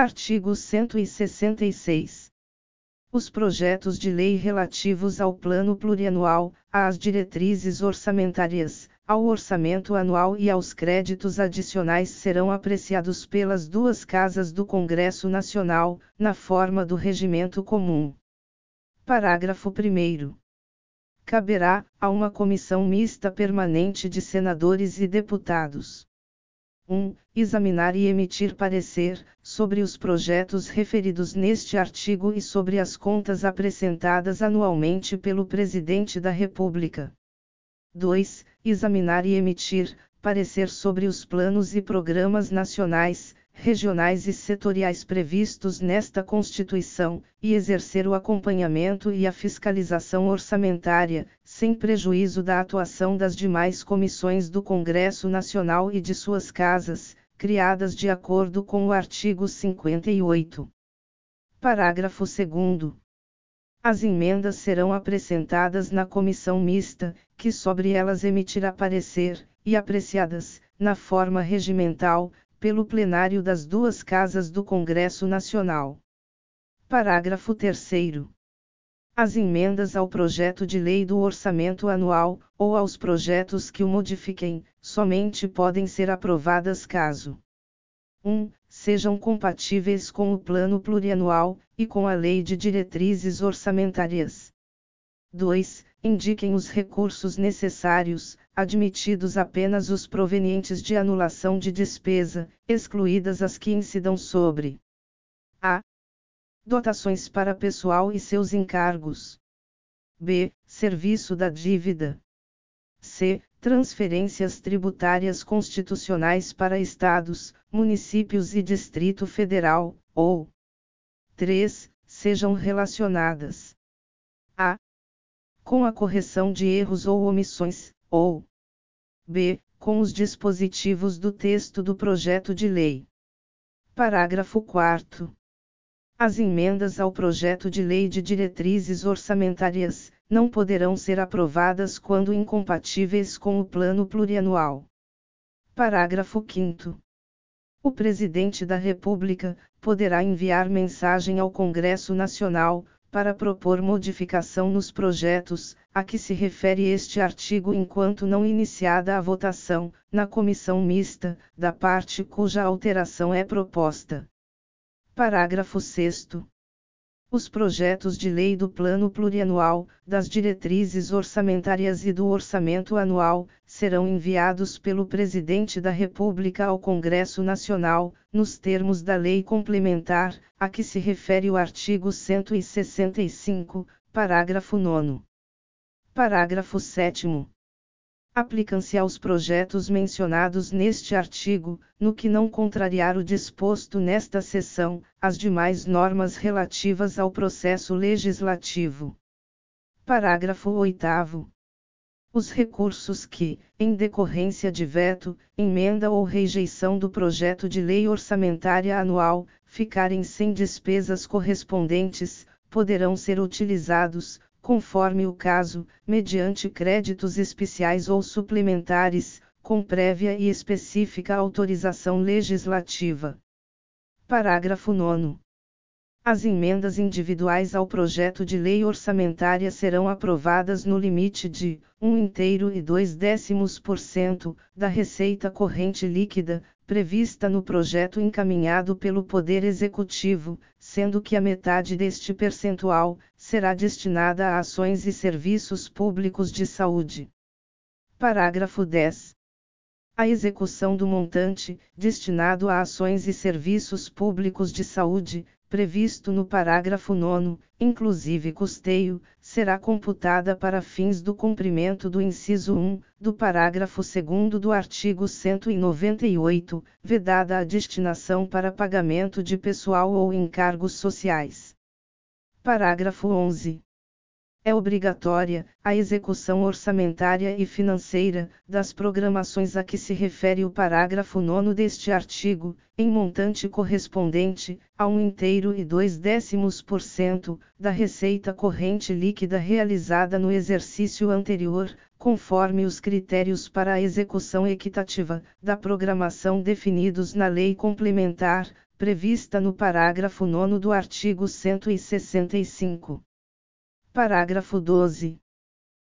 Artigo 166. Os projetos de lei relativos ao Plano Plurianual, às diretrizes orçamentárias, ao orçamento anual e aos créditos adicionais serão apreciados pelas duas casas do Congresso Nacional, na forma do regimento comum. Parágrafo 1. Caberá, a uma comissão mista permanente de senadores e deputados. 1. Examinar e emitir parecer, sobre os projetos referidos neste artigo e sobre as contas apresentadas anualmente pelo Presidente da República. 2. Examinar e emitir, parecer sobre os planos e programas nacionais, regionais e setoriais previstos nesta Constituição, e exercer o acompanhamento e a fiscalização orçamentária, sem prejuízo da atuação das demais comissões do Congresso Nacional e de suas casas, criadas de acordo com o artigo 58. Parágrafo 2. As emendas serão apresentadas na comissão mista, que sobre elas emitirá parecer, e apreciadas, na forma regimental, pelo plenário das duas casas do Congresso Nacional. Parágrafo 3. As emendas ao projeto de lei do orçamento anual, ou aos projetos que o modifiquem, somente podem ser aprovadas caso 1 sejam compatíveis com o Plano Plurianual, e com a Lei de Diretrizes Orçamentárias. 2. Indiquem os recursos necessários, admitidos apenas os provenientes de anulação de despesa, excluídas as que incidam sobre a. Dotações para pessoal e seus encargos. b. Serviço da dívida. c transferências tributárias constitucionais para estados, municípios e Distrito Federal, ou 3. sejam relacionadas a com a correção de erros ou omissões, ou b com os dispositivos do texto do projeto de lei. Parágrafo 4 as emendas ao projeto de lei de diretrizes orçamentárias não poderão ser aprovadas quando incompatíveis com o plano plurianual. Parágrafo 5. O Presidente da República poderá enviar mensagem ao Congresso Nacional, para propor modificação nos projetos, a que se refere este artigo enquanto não iniciada a votação, na comissão mista, da parte cuja alteração é proposta. Parágrafo 6. Os projetos de lei do Plano Plurianual, das diretrizes orçamentárias e do orçamento anual, serão enviados pelo Presidente da República ao Congresso Nacional, nos termos da Lei Complementar, a que se refere o artigo 165, parágrafo 9. Parágrafo 7 aplicam-se aos projetos mencionados neste artigo, no que não contrariar o disposto nesta seção, as demais normas relativas ao processo legislativo. Parágrafo 8. Os recursos que, em decorrência de veto, emenda ou rejeição do projeto de lei orçamentária anual, ficarem sem despesas correspondentes, poderão ser utilizados, conforme o caso, mediante créditos especiais ou suplementares, com prévia e específica autorização legislativa. Parágrafo 9. As emendas individuais ao projeto de lei orçamentária serão aprovadas no limite de 1 inteiro e 2 décimos por cento da receita corrente líquida, prevista no projeto encaminhado pelo Poder Executivo, sendo que a metade deste percentual será destinada a ações e serviços públicos de saúde. Parágrafo 10. A execução do montante, destinado a ações e serviços públicos de saúde, previsto no parágrafo 9, inclusive custeio, será computada para fins do cumprimento do inciso 1, do parágrafo 2 do artigo 198, vedada a destinação para pagamento de pessoal ou encargos sociais. Parágrafo 11 é obrigatória a execução orçamentária e financeira das programações a que se refere o parágrafo 9 deste artigo, em montante correspondente a um inteiro e dois décimos por cento da receita corrente líquida realizada no exercício anterior, conforme os critérios para a execução equitativa da programação definidos na Lei Complementar prevista no parágrafo 9 do artigo 165. Parágrafo 12.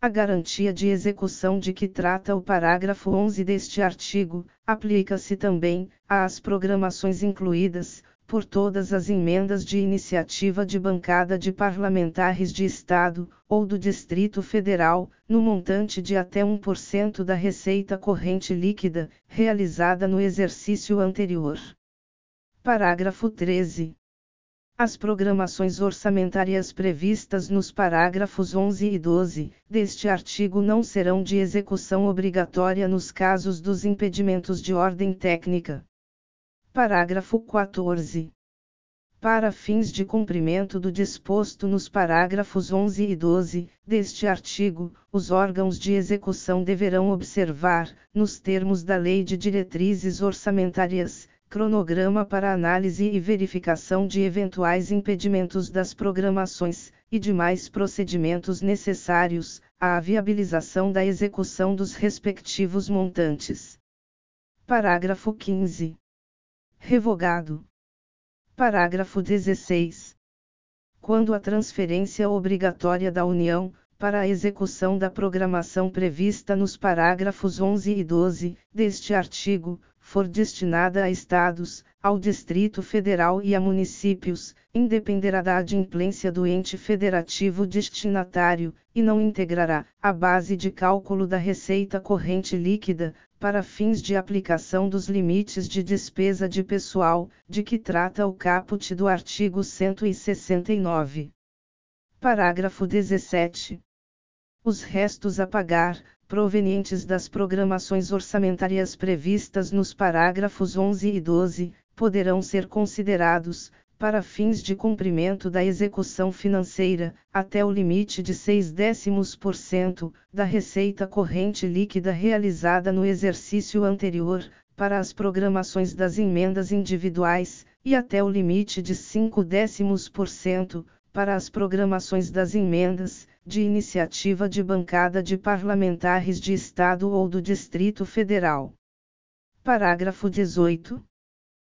A garantia de execução de que trata o parágrafo 11 deste artigo, aplica-se também às programações incluídas, por todas as emendas de iniciativa de bancada de parlamentares de Estado, ou do Distrito Federal, no montante de até 1% da receita corrente líquida, realizada no exercício anterior. Parágrafo 13. As programações orçamentárias previstas nos parágrafos 11 e 12 deste artigo não serão de execução obrigatória nos casos dos impedimentos de ordem técnica. Parágrafo 14. Para fins de cumprimento do disposto nos parágrafos 11 e 12 deste artigo, os órgãos de execução deverão observar, nos termos da Lei de Diretrizes Orçamentárias, cronograma para análise e verificação de eventuais impedimentos das programações, e demais procedimentos necessários, à viabilização da execução dos respectivos montantes. Parágrafo 15. Revogado. Parágrafo 16. Quando a transferência obrigatória da União, para a execução da programação prevista nos parágrafos 11 e 12 deste artigo, for destinada a estados, ao Distrito Federal e a municípios, independerá da adimplência do ente federativo destinatário, e não integrará a base de cálculo da receita corrente líquida, para fins de aplicação dos limites de despesa de pessoal, de que trata o caput do artigo 169. Parágrafo 17. Os restos a pagar, provenientes das programações orçamentárias previstas nos parágrafos 11 e 12, poderão ser considerados, para fins de cumprimento da execução financeira, até o limite de 6 décimos por cento da receita corrente líquida realizada no exercício anterior, para as programações das emendas individuais, e até o limite de 5 décimos por cento para as programações das emendas, de iniciativa de bancada de parlamentares de Estado ou do Distrito Federal. Parágrafo 18.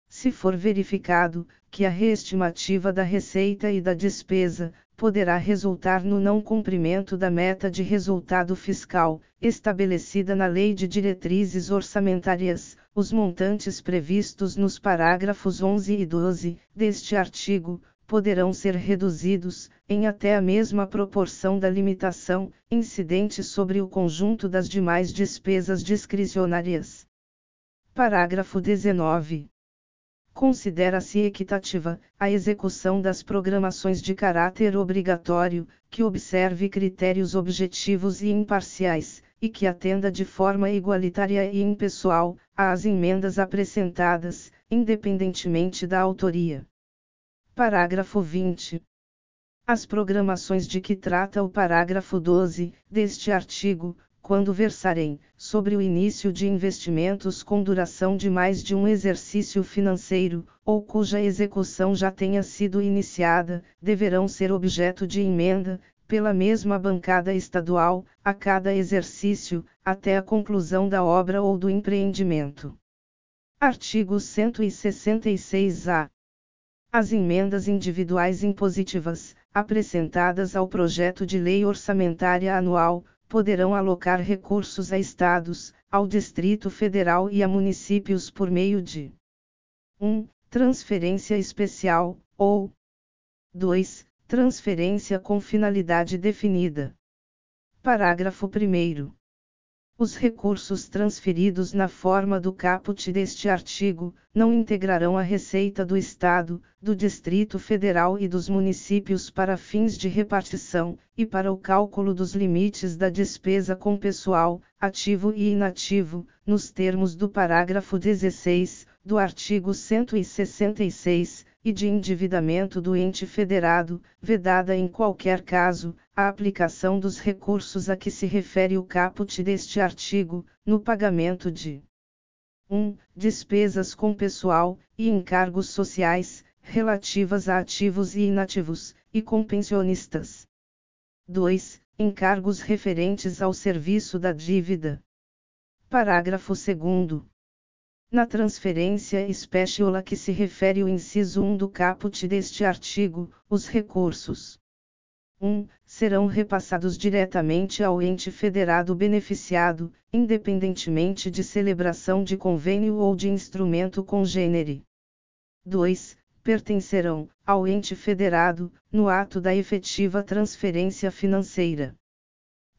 Se for verificado que a reestimativa da receita e da despesa poderá resultar no não cumprimento da meta de resultado fiscal, estabelecida na Lei de Diretrizes Orçamentárias, os montantes previstos nos parágrafos 11 e 12 deste artigo poderão ser reduzidos, em até a mesma proporção da limitação, incidente sobre o conjunto das demais despesas discricionárias. Parágrafo 19. Considera-se equitativa a execução das programações de caráter obrigatório, que observe critérios objetivos e imparciais, e que atenda de forma igualitária e impessoal às emendas apresentadas, independentemente da autoria. Parágrafo 20. As programações de que trata o parágrafo 12 deste artigo, quando versarem sobre o início de investimentos com duração de mais de um exercício financeiro, ou cuja execução já tenha sido iniciada, deverão ser objeto de emenda, pela mesma bancada estadual, a cada exercício, até a conclusão da obra ou do empreendimento. Artigo 166-A. As emendas individuais impositivas, apresentadas ao projeto de lei orçamentária anual, poderão alocar recursos a estados, ao Distrito Federal e a municípios por meio de 1. Transferência especial, ou 2. Transferência com finalidade definida. Parágrafo 1. Os recursos transferidos na forma do caput deste artigo, não integrarão a receita do Estado, do Distrito Federal e dos municípios para fins de repartição, e para o cálculo dos limites da despesa com pessoal, ativo e inativo, nos termos do parágrafo 16, do artigo 166, e de endividamento do ente federado, vedada em qualquer caso, a aplicação dos recursos a que se refere o caput deste artigo, no pagamento de 1. Despesas com pessoal e encargos sociais, relativas a ativos e inativos, e com pensionistas. 2. Encargos referentes ao serviço da dívida. Parágrafo 2. Na transferência especial a que se refere o inciso 1 do caput deste artigo, os recursos 1. Serão repassados diretamente ao ente federado beneficiado, independentemente de celebração de convênio ou de instrumento congênere. 2. Pertencerão, ao ente federado, no ato da efetiva transferência financeira.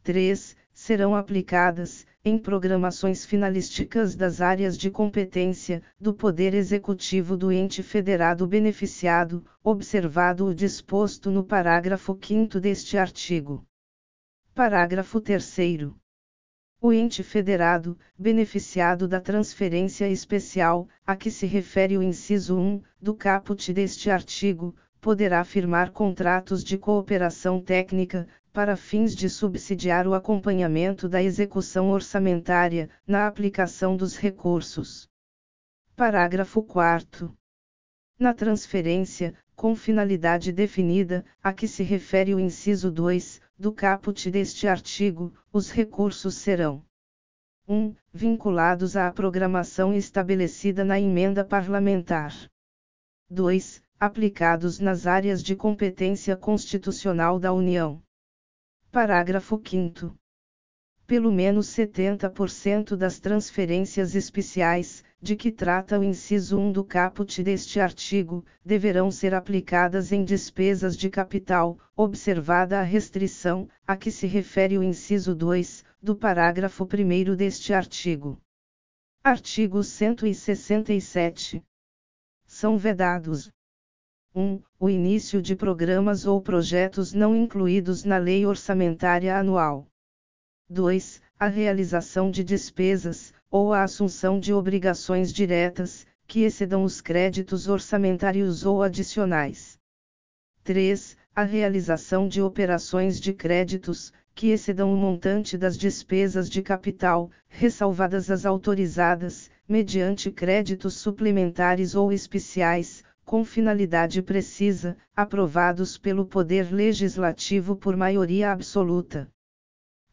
3 serão aplicadas, em programações finalísticas das áreas de competência, do Poder Executivo do ente federado beneficiado, observado o disposto no parágrafo 5 deste artigo. Parágrafo 3. O ente federado, beneficiado da transferência especial, a que se refere o inciso 1, do caput deste artigo, poderá firmar contratos de cooperação técnica, para fins de subsidiar o acompanhamento da execução orçamentária, na aplicação dos recursos. Parágrafo 4. Na transferência, com finalidade definida, a que se refere o inciso 2, do caput deste artigo, os recursos serão 1. Vinculados à programação estabelecida na emenda parlamentar. 2. Aplicados nas áreas de competência constitucional da União. Parágrafo 5. Pelo menos 70% das transferências especiais, de que trata o inciso 1 do caput deste artigo, deverão ser aplicadas em despesas de capital, observada a restrição, a que se refere o inciso 2, do parágrafo 1 deste artigo. Artigo 167. São vedados 1. O início de programas ou projetos não incluídos na Lei Orçamentária Anual. 2. A realização de despesas, ou a assunção de obrigações diretas, que excedam os créditos orçamentários ou adicionais. 3. A realização de operações de créditos, que excedam o montante das despesas de capital, ressalvadas as autorizadas, mediante créditos suplementares ou especiais, com finalidade precisa, aprovados pelo Poder Legislativo por maioria absoluta.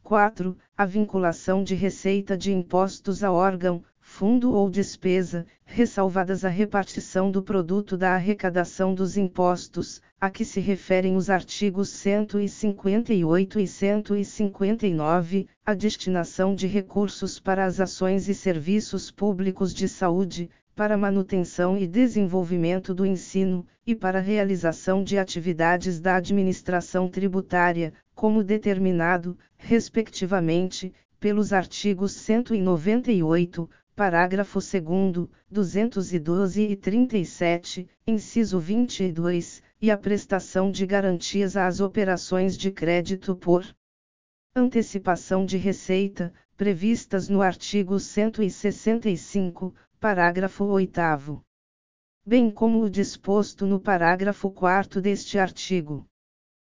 4. A vinculação de receita de impostos a órgão, fundo ou despesa, ressalvadas a repartição do produto da arrecadação dos impostos, a que se referem os artigos 158 e 159, a destinação de recursos para as ações e serviços públicos de saúde, para manutenção e desenvolvimento do ensino, e para realização de atividades da administração tributária, como determinado, respectivamente, pelos artigos 198, parágrafo 2, 212 e 37, inciso 22, e a prestação de garantias às operações de crédito por antecipação de receita, previstas no artigo 165, parágrafo 8. Bem como o disposto no parágrafo 4 deste artigo.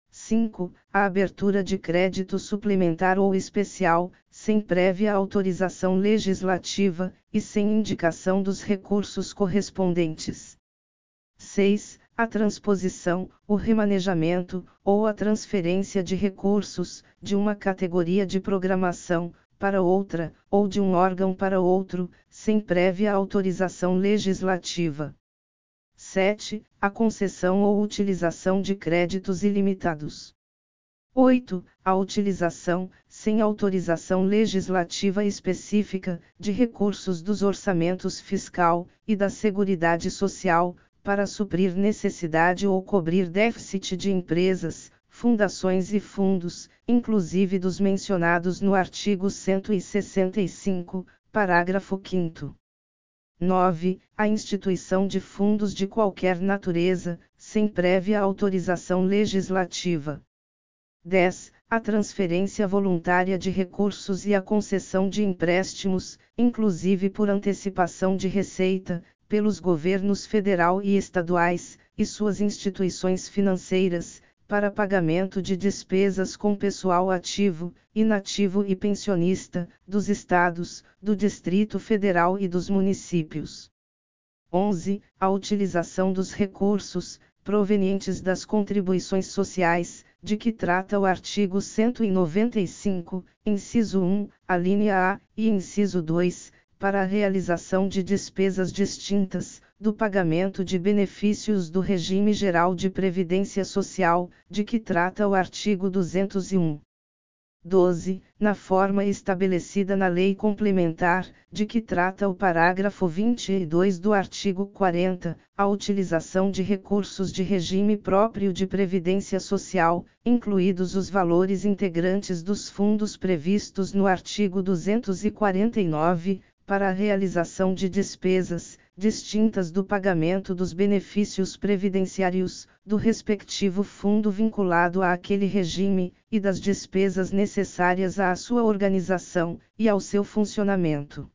5. A abertura de crédito suplementar ou especial, sem prévia autorização legislativa, e sem indicação dos recursos correspondentes. 6. A transposição, o remanejamento, ou a transferência de recursos, de uma categoria de programação, para outra, ou de um órgão para outro, sem prévia autorização legislativa. 7. A concessão ou utilização de créditos ilimitados. 8. A utilização, sem autorização legislativa específica, de recursos dos orçamentos fiscal e da Seguridade Social, para suprir necessidade ou cobrir déficit de empresas, fundações e fundos, inclusive dos mencionados no artigo 165, parágrafo 5. 9. A instituição de fundos de qualquer natureza, sem prévia autorização legislativa. 10. A transferência voluntária de recursos e a concessão de empréstimos, inclusive por antecipação de receita, pelos governos federal e estaduais, e suas instituições financeiras, para pagamento de despesas com pessoal ativo, inativo e pensionista, dos estados, do Distrito Federal e dos municípios. 11. A utilização dos recursos, provenientes das contribuições sociais, de que trata o artigo 195, inciso 1, a linha A, e inciso 2, para a realização de despesas distintas, do pagamento de benefícios do regime geral de previdência social, de que trata o artigo 201. 12, na forma estabelecida na Lei Complementar, de que trata o parágrafo 22 do artigo 40, a utilização de recursos de regime próprio de previdência social, incluídos os valores integrantes dos fundos previstos no artigo 249, para a realização de despesas, distintas do pagamento dos benefícios previdenciários, do respectivo fundo vinculado a aquele regime, e das despesas necessárias à sua organização, e ao seu funcionamento.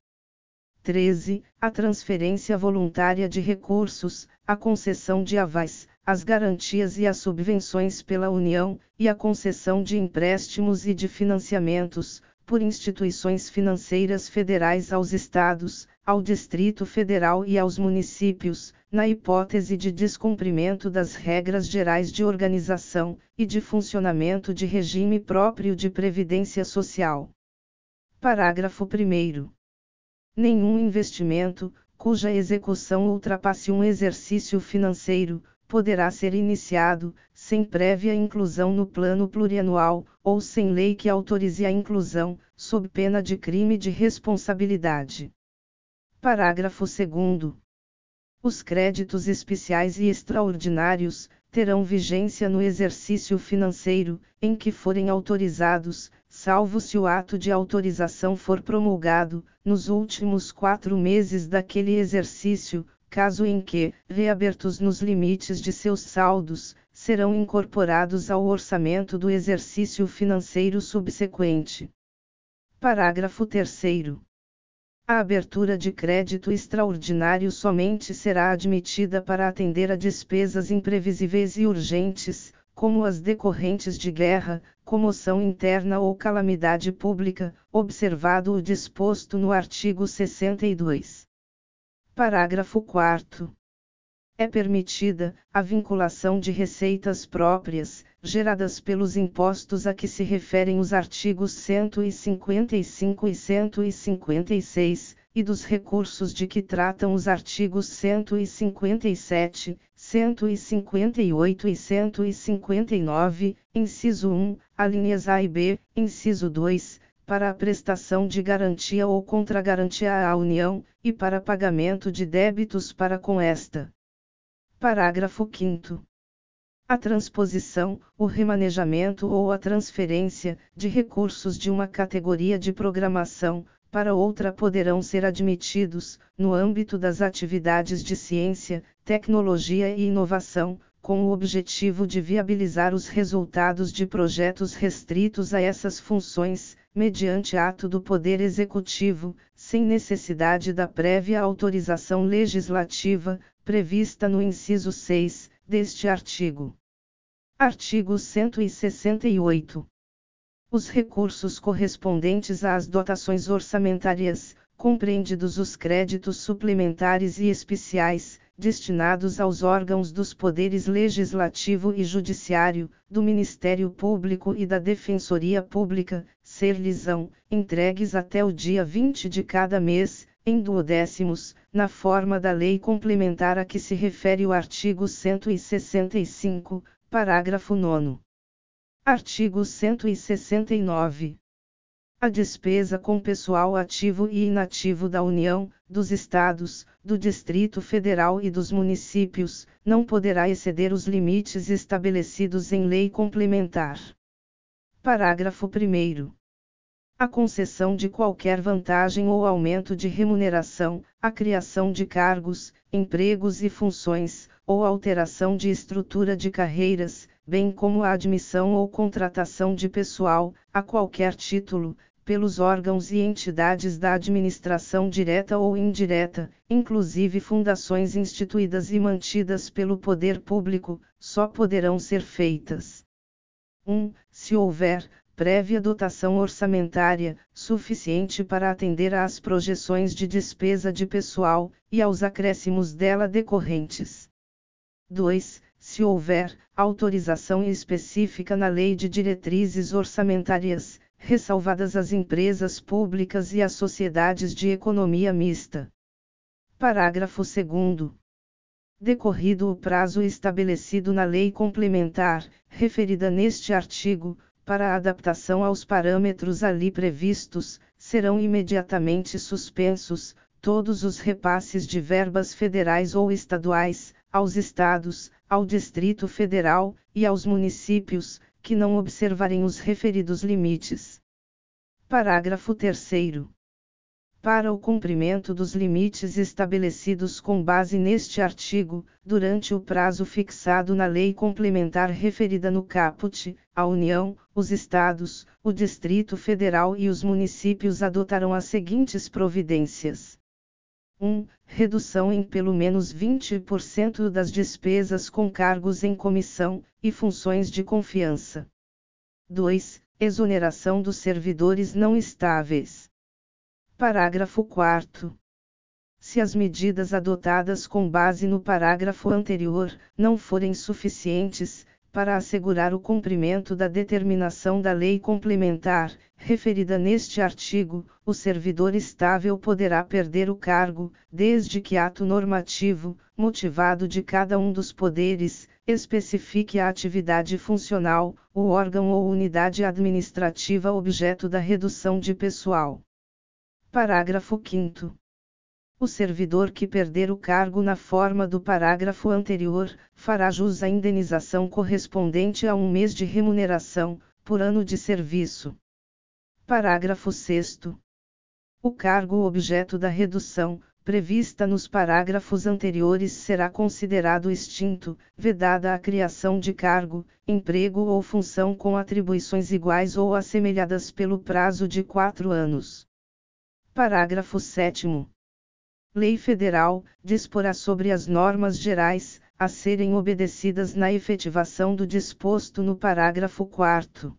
13. A transferência voluntária de recursos, a concessão de avais, as garantias e as subvenções pela União, e a concessão de empréstimos e de financiamentos, por instituições financeiras federais aos estados, ao Distrito Federal e aos municípios, na hipótese de descumprimento das regras gerais de organização e de funcionamento de regime próprio de previdência social. Parágrafo 1. Nenhum investimento, cuja execução ultrapasse um exercício financeiro, poderá ser iniciado, sem prévia inclusão no plano plurianual, ou sem lei que autorize a inclusão, sob pena de crime de responsabilidade. Parágrafo 2. Os créditos especiais e extraordinários terão vigência no exercício financeiro em que forem autorizados, salvo se o ato de autorização for promulgado, nos últimos quatro meses daquele exercício, caso em que, reabertos nos limites de seus saldos, serão incorporados ao orçamento do exercício financeiro subsequente. Parágrafo 3. A abertura de crédito extraordinário somente será admitida para atender a despesas imprevisíveis e urgentes, como as decorrentes de guerra, comoção interna ou calamidade pública, observado o disposto no artigo 62. Parágrafo 4. É permitida a vinculação de receitas próprias, geradas pelos impostos a que se referem os artigos 155 e 156, e dos recursos de que tratam os artigos 157, 158 e 159, inciso 1, alíneas A e B, inciso 2, para a prestação de garantia ou contragarantia à União, e para pagamento de débitos para com esta. Parágrafo 5. A transposição, o remanejamento ou a transferência de recursos de uma categoria de programação para outra poderão ser admitidos, no âmbito das atividades de ciência, tecnologia e inovação, com o objetivo de viabilizar os resultados de projetos restritos a essas funções, mediante ato do Poder Executivo, sem necessidade da prévia autorização legislativa, prevista no inciso 6 deste artigo. Artigo 168. Os recursos correspondentes às dotações orçamentárias, compreendidos os créditos suplementares e especiais, destinados aos órgãos dos poderes legislativo e judiciário, do Ministério Público e da Defensoria Pública, ser-lhes-ão entregues até o dia 20 de cada mês, em duodécimos, na forma da lei complementar a que se refere o artigo 165, parágrafo 9. Artigo 169. A despesa com pessoal ativo e inativo da União, dos Estados, do Distrito Federal e dos municípios, não poderá exceder os limites estabelecidos em lei complementar. Parágrafo 1. A concessão de qualquer vantagem ou aumento de remuneração, a criação de cargos, empregos e funções, ou alteração de estrutura de carreiras, bem como a admissão ou contratação de pessoal, a qualquer título, pelos órgãos e entidades da administração direta ou indireta, inclusive fundações instituídas e mantidas pelo poder público, só poderão ser feitas. 1. Se houver, prévia dotação orçamentária, suficiente para atender às projeções de despesa de pessoal, e aos acréscimos dela decorrentes. 2 se houver autorização específica na Lei de Diretrizes Orçamentárias, ressalvadas as empresas públicas e as sociedades de economia mista. Parágrafo 2. Decorrido o prazo estabelecido na lei complementar, referida neste artigo, para a adaptação aos parâmetros ali previstos, serão imediatamente suspensos todos os repasses de verbas federais ou estaduais, aos estados, ao Distrito Federal e aos municípios, que não observarem os referidos limites. Parágrafo 3. Para o cumprimento dos limites estabelecidos com base neste artigo, durante o prazo fixado na lei complementar referida no caput, a União, os Estados, o Distrito Federal e os municípios adotarão as seguintes providências. 1. Redução em pelo menos 20% das despesas com cargos em comissão e funções de confiança. 2. Exoneração dos servidores não estáveis. Parágrafo 4. Se as medidas adotadas com base no parágrafo anterior não forem suficientes, para assegurar o cumprimento da determinação da lei complementar, referida neste artigo, o servidor estável poderá perder o cargo, desde que ato normativo, motivado de cada um dos poderes, especifique a atividade funcional, o órgão ou unidade administrativa objeto da redução de pessoal. Parágrafo 5. O servidor que perder o cargo na forma do parágrafo anterior, fará jus à indenização correspondente a um mês de remuneração, por ano de serviço. Parágrafo 6. O cargo objeto da redução, prevista nos parágrafos anteriores, será considerado extinto, vedada a criação de cargo, emprego ou função com atribuições iguais ou assemelhadas pelo prazo de quatro anos. Parágrafo 7. Lei Federal disporá sobre as normas gerais, a serem obedecidas na efetivação do disposto no parágrafo 4.